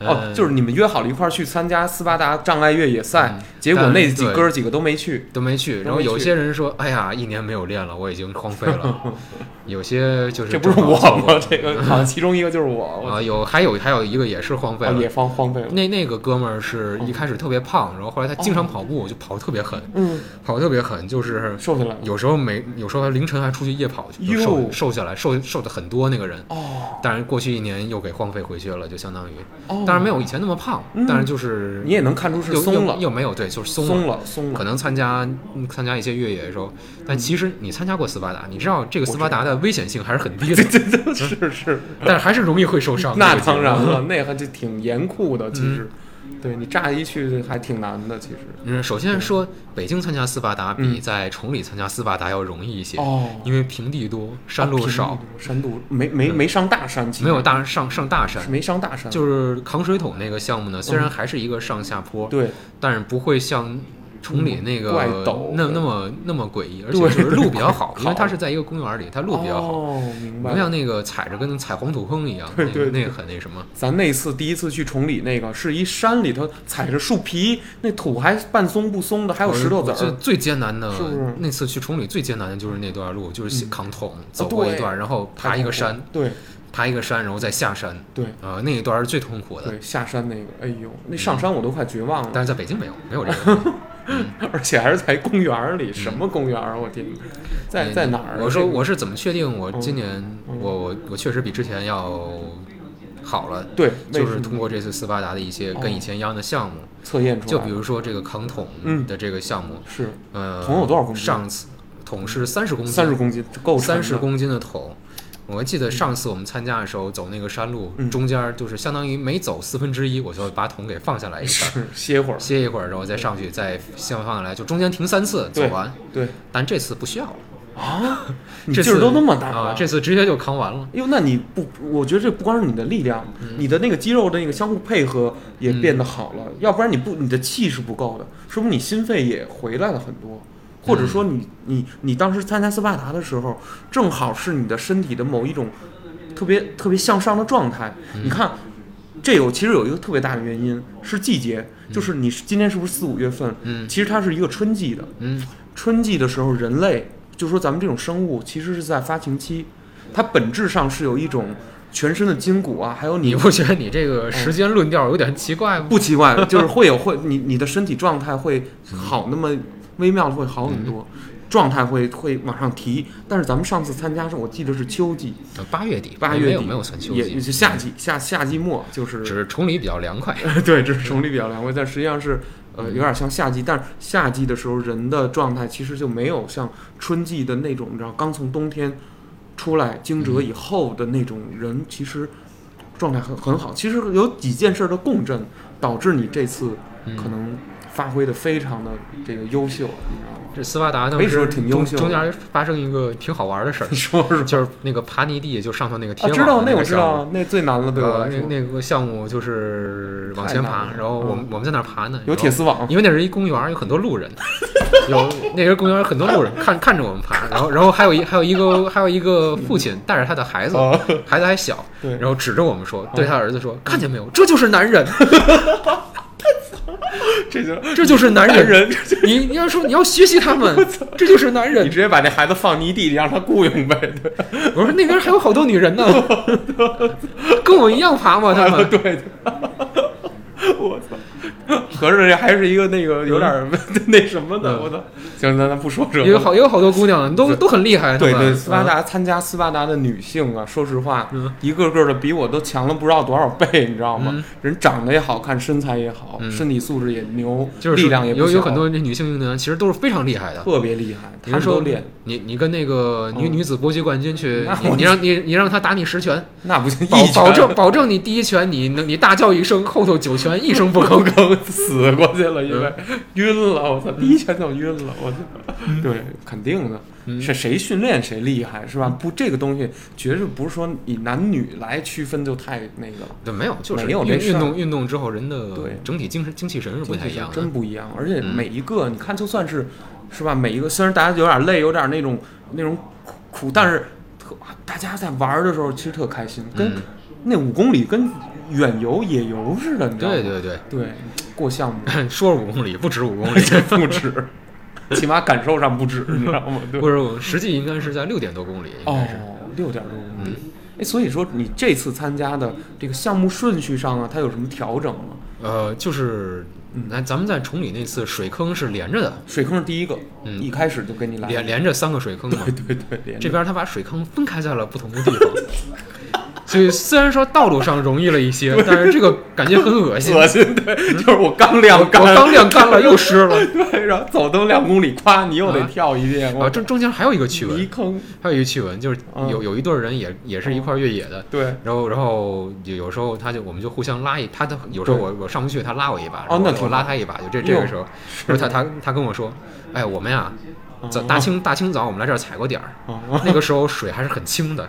哦，嗯就是你们约好了一块儿去参加斯巴达障碍越野赛嗯，结果那几哥儿几个都没去。都没去，然后有些人说，哎呀，一年没有练了，我已经荒废了。有些就是这不是我吗？这个好像其中一个就是我，我啊，有还有还有一个也是荒废了。啊也荒荒废了。那那个哥们儿是一开始特别胖，然后后来他经常跑步，就跑得特别狠，嗯，跑得特别狠，就是瘦下来。有时候没有时候还凌晨还出去夜跑去，瘦瘦下来，瘦瘦的很多那个人。哦但是过去一年又给荒废回去了，就相当于，哦，当然没有以前那么胖，嗯但是就是你也能看出是又松了又，又没有对，就是松了。松了，松了。可能参加嗯参加一些越野的时候，但其实你参加过斯巴达，你知道这个斯巴达的危险性还是很低的，是是，但是还是容易会受伤。那当然了，那还就挺严酷的。其实，对你乍一去还挺难的。其实，嗯，首先说北京参加斯巴达比嗯。在崇礼参加斯巴达要容易一些，哦，因为平地多，山路少，山路没没没上大山，没有大上上大山。没上大山，就是扛水桶那个项目呢，虽然还是一个上下坡，对。但是不会像崇礼那个那那么那么诡异，而且就是路比较好，因为它是在一个公园里，它路比较好，哦，明白不。像那个踩着跟踩黄土坑一样，那个对对对那个很那什么。咱那次第一次去崇礼那个，是一山里头踩着树皮，那土还半松不松的，还有石头子儿。最最艰难的是不是那次去崇礼最艰难的就是那段路，就是嗯扛桶走过一段，然后爬一个山，对爬一个山，然后再下山，对啊，那一段是最痛苦的。对，下山那个，哎呦，那上山我都快绝望了，但是在北京没有，没有这个。而且还是在公园儿里，什么公园？我天，在在哪儿啊？我说我是怎么确定我嗯今年嗯我我我确实比之前要好了？对，就是通过这次斯巴达的一些跟以前一样的项目，测验出来，就比如说这个扛桶嗯的这个项目，是呃，桶有多少公斤上次桶是三十公斤，三十公斤，够三十公斤的桶。我还记得上次我们参加的时候，走那个山路，嗯。中间就是相当于每走四分之一，我就把桶给放下来一下，是歇会儿，歇一会儿，然后再上去，再先放下来，就中间停三次走完。对但这次不需要了，啊，你这劲儿都那么大啊，这次直接就扛完了。哟，那你不，我觉得这不光是你的力量，你的那个肌肉的那个相互配合也变得好了，要不然你不，你的气是不够的，说明你心肺也回来了很多，或者说你你你当时参加斯巴达的时候，正好是你的身体的某一种特别特别向上的状态。你看，这有其实有一个特别大的原因是季节，就是你今天是不是四五月份？嗯。其实它是一个春季的，嗯。春季的时候，人类就说咱们这种生物其实是在发情期，它本质上是有一种全身的筋骨啊，还有你你不觉得你这个时间论调有点奇怪吗？不奇怪，就是会有 会你你的身体状态会好那么微妙的会好很多，状态会会往上提。但是咱们上次参加是我记得是秋季，呃八月底，八月底。没有没有算秋也季，是夏季夏夏季末就是只是崇礼比较凉快。对，只是崇礼比较凉快，但实际上是呃有点像夏季，但是夏季的时候人的状态其实就没有像春季的那种，你知道，刚从冬天出来惊蛰以后的那种人，其实状态很很好。其实有几件事儿的共振，导致你这次嗯可能发挥的非常的这个优秀，你知道吗？这斯巴达当时中挺优秀的。中间发生一个挺好玩的事儿你，说说。就是那个爬泥地，就上头那个铁啊，网知道那我知道，那最难了，对我呃，来说，那那个项目就是往前爬然后我们、我们在那儿爬呢，有铁丝网，因为那是一公园，有很多路人，有那个公园儿很多路人 看看着我们爬，然后然后还有一还有一个还有一个父亲带着他的孩子，哦孩子还小，对。然后指着我们说，对他儿子说，看见没有，这就是男人，这就这就是男男人，人，你你要说你要学习他们，这就是男人你。直接把那孩子放泥地里让他雇佣呗，对。我说那边还有好多女人呢，跟我一样爬吗？他们对，我操，合着这还是一个那个有点儿 那什么的，嗯我操！行，咱咱不说这个。也有好也有好多姑娘都都很厉害，对对，斯巴嗯达参加斯巴达的女性啊，说实话，嗯一个个的比我都强了不知道多少倍，你知道吗？嗯人长得也好看，身材也好，嗯身体素质也牛，就是力量也有有很多这女性运动员其实都是非常厉害的。特别厉害，他说你你跟那个女嗯女子搏击冠军去你你让你你让他打你十拳，那不行，保保证保证你第一拳你能你大叫一声，后头九拳一声不吭。刚死过去了，因为嗯。晕了，我操，第一拳就晕了，我操，对，肯定的，嗯。是谁训练谁厉害，是吧？不，这个东西绝对不是说以男女来区分就太那个了。对，没有，就是没有这运运动运动之后，人的对。整体精神精气神是不太一样。真不一样。而且嗯。每一个，你看，就算是是吧，每一个虽然大家有点累，有点那种那种苦苦，但是特大家在玩的时候其实特开心，跟嗯，那五公里跟远游、野游似的，你知道吗？对对对，对，过项目 说是五公里，不止五公里，不止，起码感受上不止，你知道吗？对。不是，实际应该是在六点多公里，应该是。哦，六点多公里嗯。哎，所以说你这次参加的这个项目顺序上啊，它有什么调整吗？呃，就是嗯那咱们在崇礼那次水坑是连着的，水坑是第一个，嗯一开始就给你来连连着三个水坑嘛。对对对，这边他把水坑分开在了不同的地方，所以虽然说道路上容易了一些，但是这个感觉很恶心。恶心，对，就是我刚晾干我干，刚晾干了又湿了。对，然后走都两公里，夸你又得啊跳一遍，啊，我中中间还有一个趣泥闻，坑，还有一个趣闻，就是嗯有有一对儿人也也是一块儿越野的，对，然后然后有有时候他就我们就互相拉一，他的有时候我我上不去，他拉我一把，然后我拉他一把，就这这个时候，然后他他他跟我说，哎，我们呀，早大清大清早我们来这儿踩过点儿，啊，那个时候水还是很清的，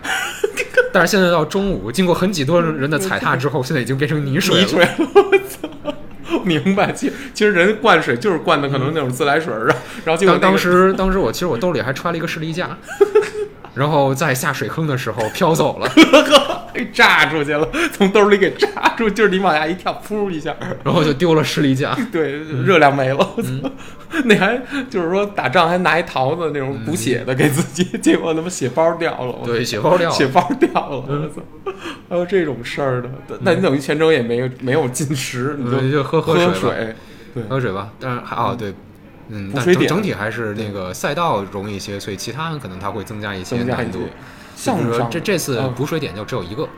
但是现在到中午，经过很几多人的踩踏之后，现在已经变成泥水了。泥水，我操！明白，其其实人灌水就是灌的可能那种自来水儿，然后然后当当时当时我其实我兜里还揣了一个士力架，然后在下水坑的时候飘走了，给炸出去了，从兜里给炸出，就是你往下一跳，噗一下，然后就丢了士力架。对，热量没了！那还就是说打仗还拿一桃子那种补血的给自己，结果他妈血包掉了，对，血包掉了。血包掉了，我操！还有这种事儿的，那你等于全程也没有没有进食，你嗯就喝喝水对，喝水吧。但是还哦对，嗯，但补水点整整体还是那个赛道容易一些，所以其他可能它会增加一些难度。比如说这这次嗯补水点就只有一个，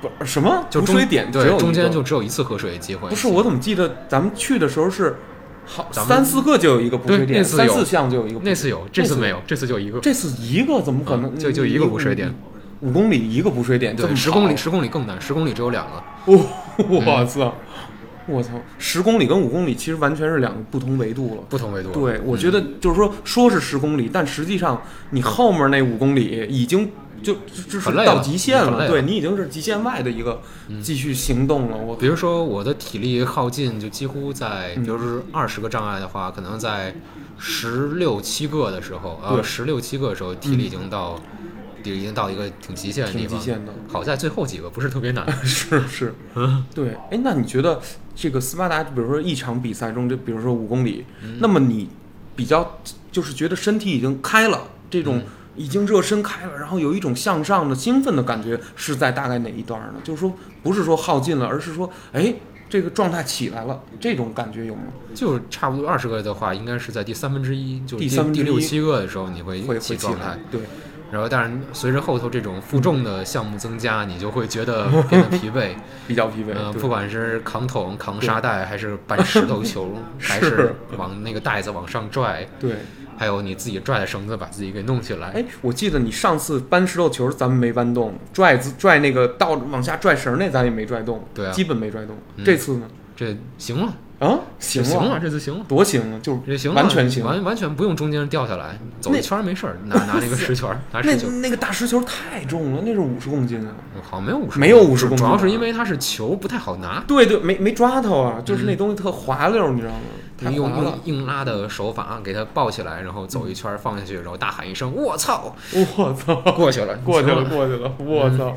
不什么就中补水点只有对中间就只有一次喝水的机会。不是，我怎么记得咱们去的时候是好三四个就有一个补水点，三四项就有一个。那次有，这次没有，这次就一个。这次一个怎么可能？嗯就就一个补水点，五公里一个补水点，这对，十公里，十公里更难，十公里只有两个。哦，我操！我操，十公里跟五公里其实完全是两个不同维度了。不同维度。对，我觉得就是说，说是十公里，但实际上你后面那五公里已经就就就是到极限了对你已经是极限外的一个继续行动了。我比如说我的体力耗尽，就几乎在，嗯比如说二十个障碍的话，可能在十六七个的时候，呃，对十六七个的时候，体力已经到，已经到一个挺极限的地方。挺极限的。好在最后几个不是特别难。是 是，嗯 对。哎，那你觉得这个斯巴达，比如说一场比赛中，就比如说五公里，嗯那么你比较就是觉得身体已经开了，这种嗯已经热身开了，然后有一种向上的兴奋的感觉，是在大概哪一段呢？就是说不是说耗尽了，而是说，哎，这个状态起来了，这种感觉有吗？就差不多二十个的话，应该是在第三分之一，就第第三分之一第六七个的时候，你会会起状态会起来。，对，然后，但是随着后头这种负重的项目增加，你就会觉得变得疲惫。比较疲惫。呃，不管是扛桶、扛沙袋，还是搬石头球，还是往那个袋子往上拽，对，还有你自己拽的绳子把自己给弄起来。哎，我记得你上次搬石头球咱们没搬动，拽子拽那个倒往下拽绳那咱也没拽动，对啊基本没拽动。嗯这次呢？这行了，啊，行行了，这次行了。多行啊！就是这行了，完全行。完完全不用中间掉下来，走一圈儿没事儿，拿拿那个石球儿，拿那石球儿，那个大石球太重了，那是五十公斤啊！好像没有五十，没有50公斤主要是因为它是球不太好拿，对对，没没抓头啊，就是那东西特滑溜，你知道吗？他用用！硬拉的手法给它抱起来，然后走一圈儿放下去，然后大喊一声“我操我操，”，过去了，过去了。过去了！我操，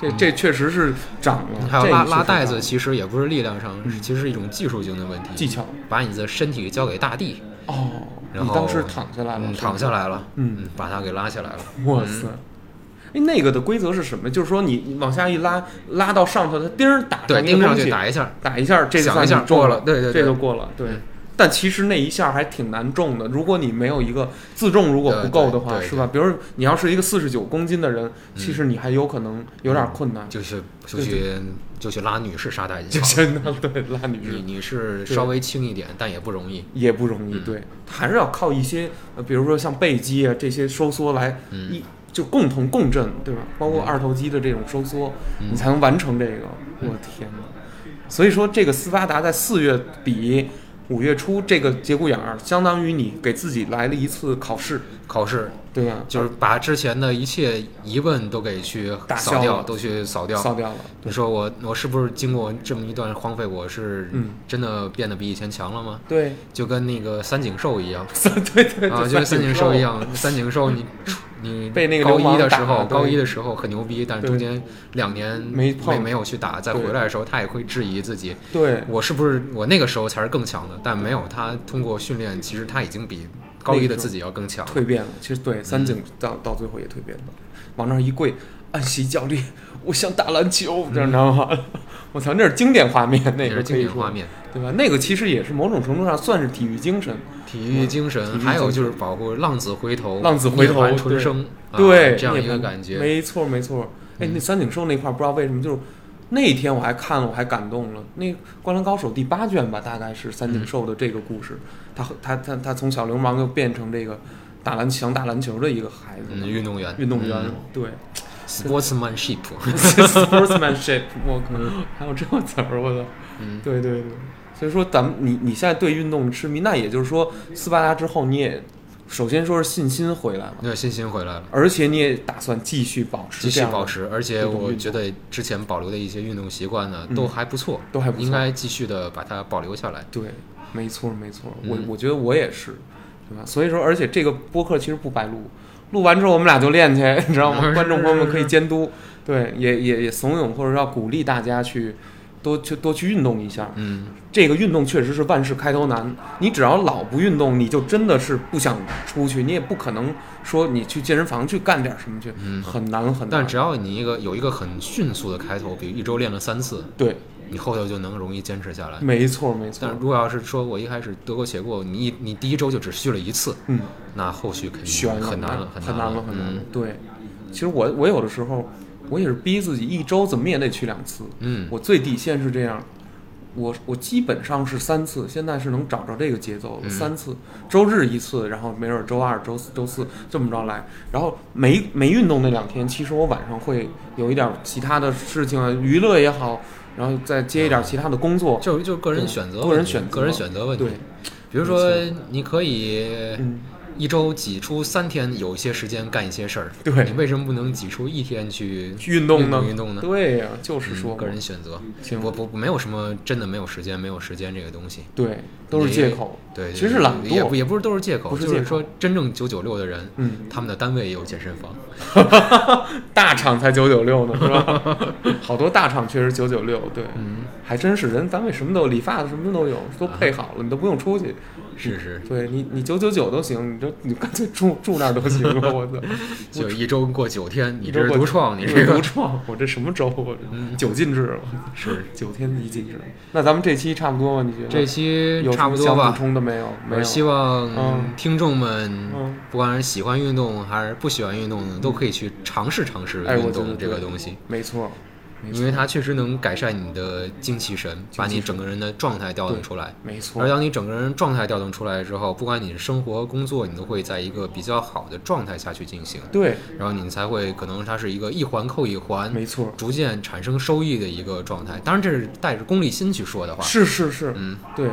这这确实是涨了。还有拉拉袋子，其实也不是力量上，其实是一种技术性的问题。技巧把你的身体交给大地，哦。然后当时躺下来了，躺下来了，嗯嗯，把它给拉下来了。哇塞！哎，那个的规则是什么？就是说你你往下一拉，拉到上头，它钉儿打对，钉上去打一下，打一下，这下算过了，对对对这就，过了。对嗯，但其实那一下还挺难中的。如果你没有一个自重，如果不够的话，是吧？比如你要是一个四十九公斤的人，嗯其实你还有可能有点困难。就是就去就去拉女士沙袋就。真的对拉女士女女士稍微轻一点，但也不容易。也不容易，嗯对，还是要靠一些，呃，比如说像背肌啊这些收缩来嗯一就共同共振，对吧？包括嗯二头肌的这种收缩，嗯你才能完成这个。我天哪！所以说，这个斯巴达在四月底五月初这个节骨眼儿，相当于你给自己来了一次考试，考试对吧？就是把之前的一切疑问都给去打扫掉，都去扫掉。扫掉了。你说我我是不是经过这么一段荒废，我是嗯真的变得比以前强了吗？对，就跟那个三井寿一样 对对啊，就跟三井寿一样。样。三井寿你 你被那个高一的时候，高一的时候很牛逼，但是中间两年没没没有去打，再回来的时候，他也会质疑自己，对，我是不是我那个时候才是更强的？但没有，他通过训练，其实他已经比高一的自己要更强。蜕变了。其实对三井到到最后也蜕变了，往那儿一跪，安西教练，我想打篮球，这样知道吗？我操，那是经典画面，那个那是经典画面，对吧？那个其实也是某种程度上算是体育精神，体育精神，育还有就是保护浪子回头，浪子回头涅槃重生，啊对，这样一个感觉。没错没错。哎，嗯那三井寿那块儿不知道为什么就是。那一天我还看了，我还感动了。那《灌篮高手》第八卷吧，大概是三井寿的这个故事。他和他他他从小流氓又变成这个打篮想打篮球的一个孩子，嗯，运动员，运动员，嗯对，sportsmanship，，sportsmanship，我靠，还有这个词儿，我操，嗯，对对对，所以说咱们你你现在对运动痴迷，那也就是说斯巴达之后你也首先说是信心回来了，对，信心回来了。而且你也打算继续保持继续保持，而且我觉得之前保留的一些运动习惯呢，嗯都还不错，都还不错应该继续的把它保留下来。对，没错没错，我嗯我觉得我也是，对吧？所以说，而且这个播客其实不白录，录完之后我们俩就练去，你知道吗？观众朋友们可以监督，对，也也也怂恿或者要鼓励大家去多去多去运动一下。嗯，这个运动确实是万事开头难，你只要老不运动，你就真的是不想出去，你也不可能说你去健身房去干点什么去，嗯很难很难。但只要你一个有一个很迅速的开头，比如一周练了三次，对，你后头就能容易坚持下来。没错没错但，如果要是说我一开始得过且过，你一你第一周就只去了一次，嗯。那后续肯定很难了，很难难了，很难了嗯。对，其实我我有的时候我也是逼自己一周怎么也得去两次，嗯，我最底线是这样。我我基本上是三次，现在是能找着这个节奏了，嗯三次，周日一次，然后没准儿周二、周四、周四这么着来，然后没没运动那两天，其实我晚上会有一点儿其他的事情啊，娱乐也好，然后再接一点儿其他的工作，就就个人选择，个人选择个人选择问题对。，比如说，你可以嗯，一周挤出三天有一些时间干一些事儿，对。你为什么不能挤出一天去去运动呢？运动呢？对呀、就是说嗯个人选择，行。我不没有什么真的没有时间，没有时间这个东西，对，都是借口。对，其实是懒惰也不也不是都是借口，不是借口就是说真正九九六的人，嗯，他们的单位也有健身房，大厂才九九六呢，是吧？好多大厂确实九九六，对，嗯，还真是人单位什么都，理发的什么都有，都配好了，你都不用出去。是是，对你，你九九九都行，你就 你干脆住住那儿都行了，我操！就一周过九天，你这是独创，你这个独创，我这什么周？我九进制了，是九天一进制。那咱们这期差不多吗？你觉得？这期有差不多吧。补。充的没有？没有。我希望嗯。听众们嗯，不管是喜欢运动还是不喜欢运动的，都可以去尝试尝试运动这个东西，没错，没错。因为它确实能改善你的精气神，把你整个人的状态调动出来。没错。而，当你整个人状态调动出来之后，不管你是生活、工作，你都会在一个比较好的状态下去进行，对，然后你才会可能它是一个一环扣一环，没错，逐渐产生收益的一个状态。当然，这是带着功利心去说的话，是是是，嗯。对，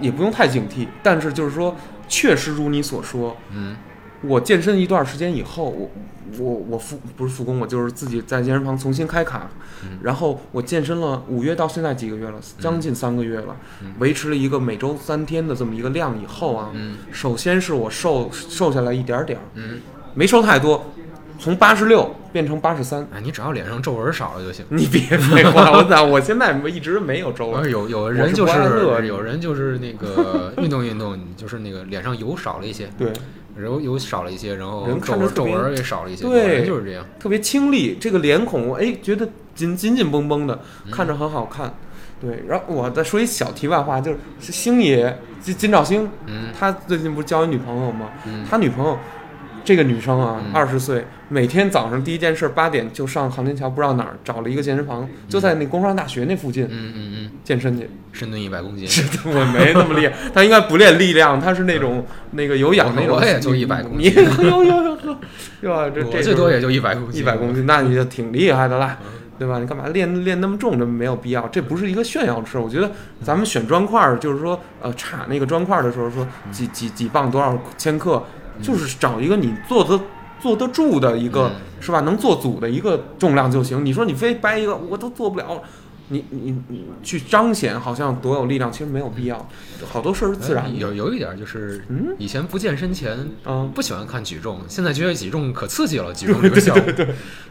也不用太警惕，但是就是说，确实如你所说，嗯。我健身一段时间以后，我我我复不是复工，我就是自己在健身房重新开卡，嗯。然后我健身了五月到现在几个月了，将近三个月了，嗯。维持了一个每周三天的这么一个量以后啊，嗯。首先是我瘦瘦下来一点点儿，嗯，没瘦太多，从八十六变成八十三。哎，你只要脸上皱纹少了就行。你别废话，我操！我现在一直没有皱纹，而有有人就是有人就是那个 运动运动，就是那个脸上油少了一些，对，人又少了一些，然后人皱皱纹也少了一些，对就是这样。特别清丽，这个脸孔哎觉得紧紧紧绷绷的，嗯看着很好看。对，然后我再说一小题外话，就是是星爷金金兆星，嗯他最近不是交一女朋友吗？嗯他女朋友这个女生啊，嗯二十岁，每天早上第一件事八点就上航天桥，不知道哪儿找了一个健身房，就在那工商大学那附近嗯嗯嗯，健身去。深蹲一百公斤，我没那么厉害，她应该不练力量，她是那种那个有氧那种。我也就100公斤你呦呦呦呦，是吧？这这最多也就一百公斤，一百公斤，那你就挺厉害的啦，对吧？你干嘛练练那么重？这没有必要，这不是一个炫耀的事儿。我觉得咱们选砖块儿，就是说，呃，插那个砖块儿的时候，说几几几磅多少千克，就是找一个你做得坐得住的一个，嗯是吧？能做组的一个重量就行。你说你非掰一个，我都做不了。你你你去彰显好像多有力量，其实没有必要，好多事儿是自然有有一点就是，嗯以前不健身前嗯，不喜欢看举重，现在觉得举重可刺激了，举 重这个项目。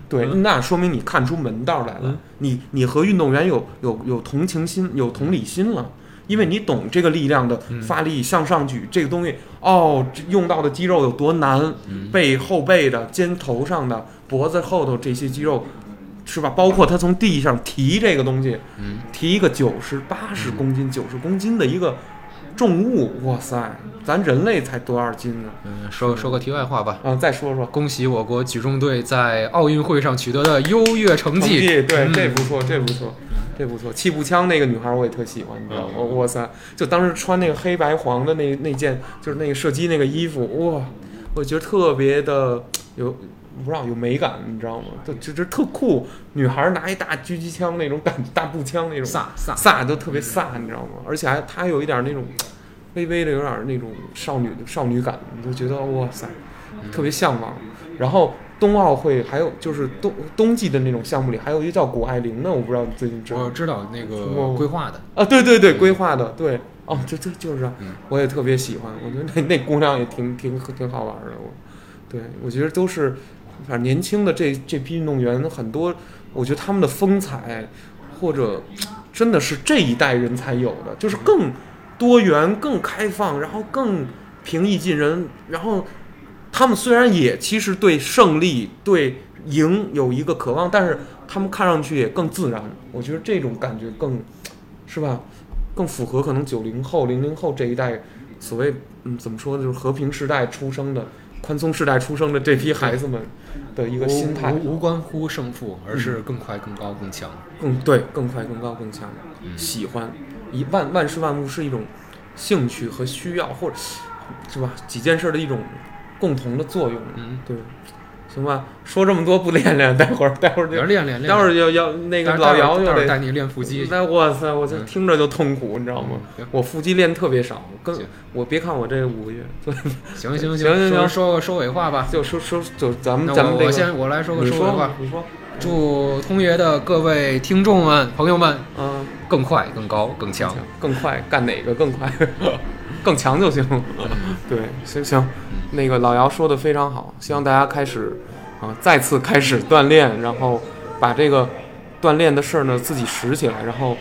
对，那说明你看出门道来了，嗯你你和运动员有有有同情心、有同理心了，因为你懂这个力量的嗯。发力、向上举这个东西，哦，这用到的肌肉有多难，嗯。背后背的、肩头上的、脖子后头这些肌肉，是吧？包括他从地上提这个东西，嗯，提一个九十八十公斤、九十公斤的一个重物，哇塞，咱人类才多少斤呢？嗯，说说个题外话吧。嗯，再说说。恭喜我国举重队在奥运会上取得的优越成绩。对，嗯这不错，这不错，这不错。气步枪那个女孩我也特喜欢，你知道吗？嗯哇塞，就当时穿那个黑白黄的那那件，就是那个射击那个衣服，哇，我觉得特别的有。不知道有美感，你知道吗？就就就特酷，女孩拿一大狙击枪那种感，大步枪那种飒飒飒，就特别飒，你知道吗？而且还她有一点那种微微的有点那种少女的少女感，你就觉得哇塞，特别向往。然后冬奥会还有就是冬冬季的那种项目里，还有一个叫谷爱凌的，我不知道你最近知道吗我知道那个我规划的，啊？对对对，规划的对哦，就这就是嗯，我也特别喜欢，我觉得那那姑娘也挺挺挺好玩的，我对我觉得都是反正年轻的这这批运动员很多，我觉得他们的风采或者真的是这一代人才有的，就是更多元、更开放，然后更平易近人，然后他们虽然也其实对胜利、对赢有一个渴望，但是他们看上去也更自然。我觉得这种感觉更是吧，更符合可能九零后、零零后这一代所谓嗯怎么说呢，就是和平时代出生的、宽松时代出生的这批孩子们的一个心态。无关乎胜负，而是更快、更高、更强。更对，更快、更高、更强，嗯喜欢一万万事万物是一种兴趣和需要，或者是吧几件事的一种共同的作用。嗯，对，行吧，说这么多不练练，待会儿待会儿就练练练练。待会儿要要那个老姚又得，带你练腹肌。那哇塞，我这嗯听着就痛苦，你知道吗？我腹肌练特别少，跟我别看我这五个月，行 行行行说行说个收尾话吧。就说说就咱们咱们这个，先我来说个收尾话。你说，祝通爷的各位听众们、朋友们嗯，更快、更高、更强。更快，干哪个更快？更强就行。对，行行，那个老姚说的非常好，希望大家开始啊，再次开始锻炼，然后把这个锻炼的事儿呢自己拾起来，然后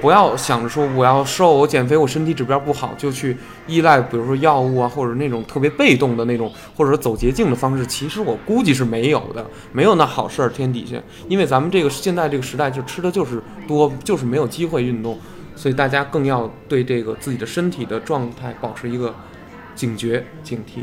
不要想着说我要瘦，我减肥，我身体指标不好就去依赖，比如说药物啊，或者那种特别被动的那种，或者说走捷径的方式。其实我估计是没有的，没有那好事儿天底下，因为咱们这个现在这个时代就吃的就是多，就是没有机会运动。所以大家更要对这个自己的身体的状态保持一个警觉、警惕，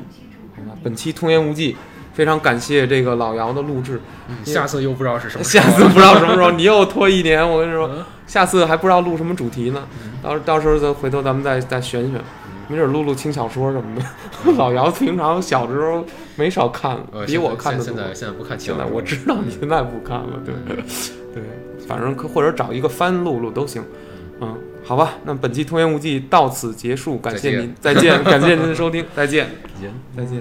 好吧？本期通言无忌，非常感谢这个老姚的录制，嗯下次又不知道是什么时候。下次不知道什么时候，你又拖一年，我跟你说，嗯。下次还不知道录什么主题呢，到到时候再回头咱们再再选选，没准录录轻小说什么的。老姚平常小时候没少看，呃比我看的多。现在现在不看现在了我知道你现在不看了，对。对，反正或者找一个翻录录都行，嗯，好吧，那本期童言无忌到此结束，感谢再见。您，再见，感谢您的收听，再见，再见。再见。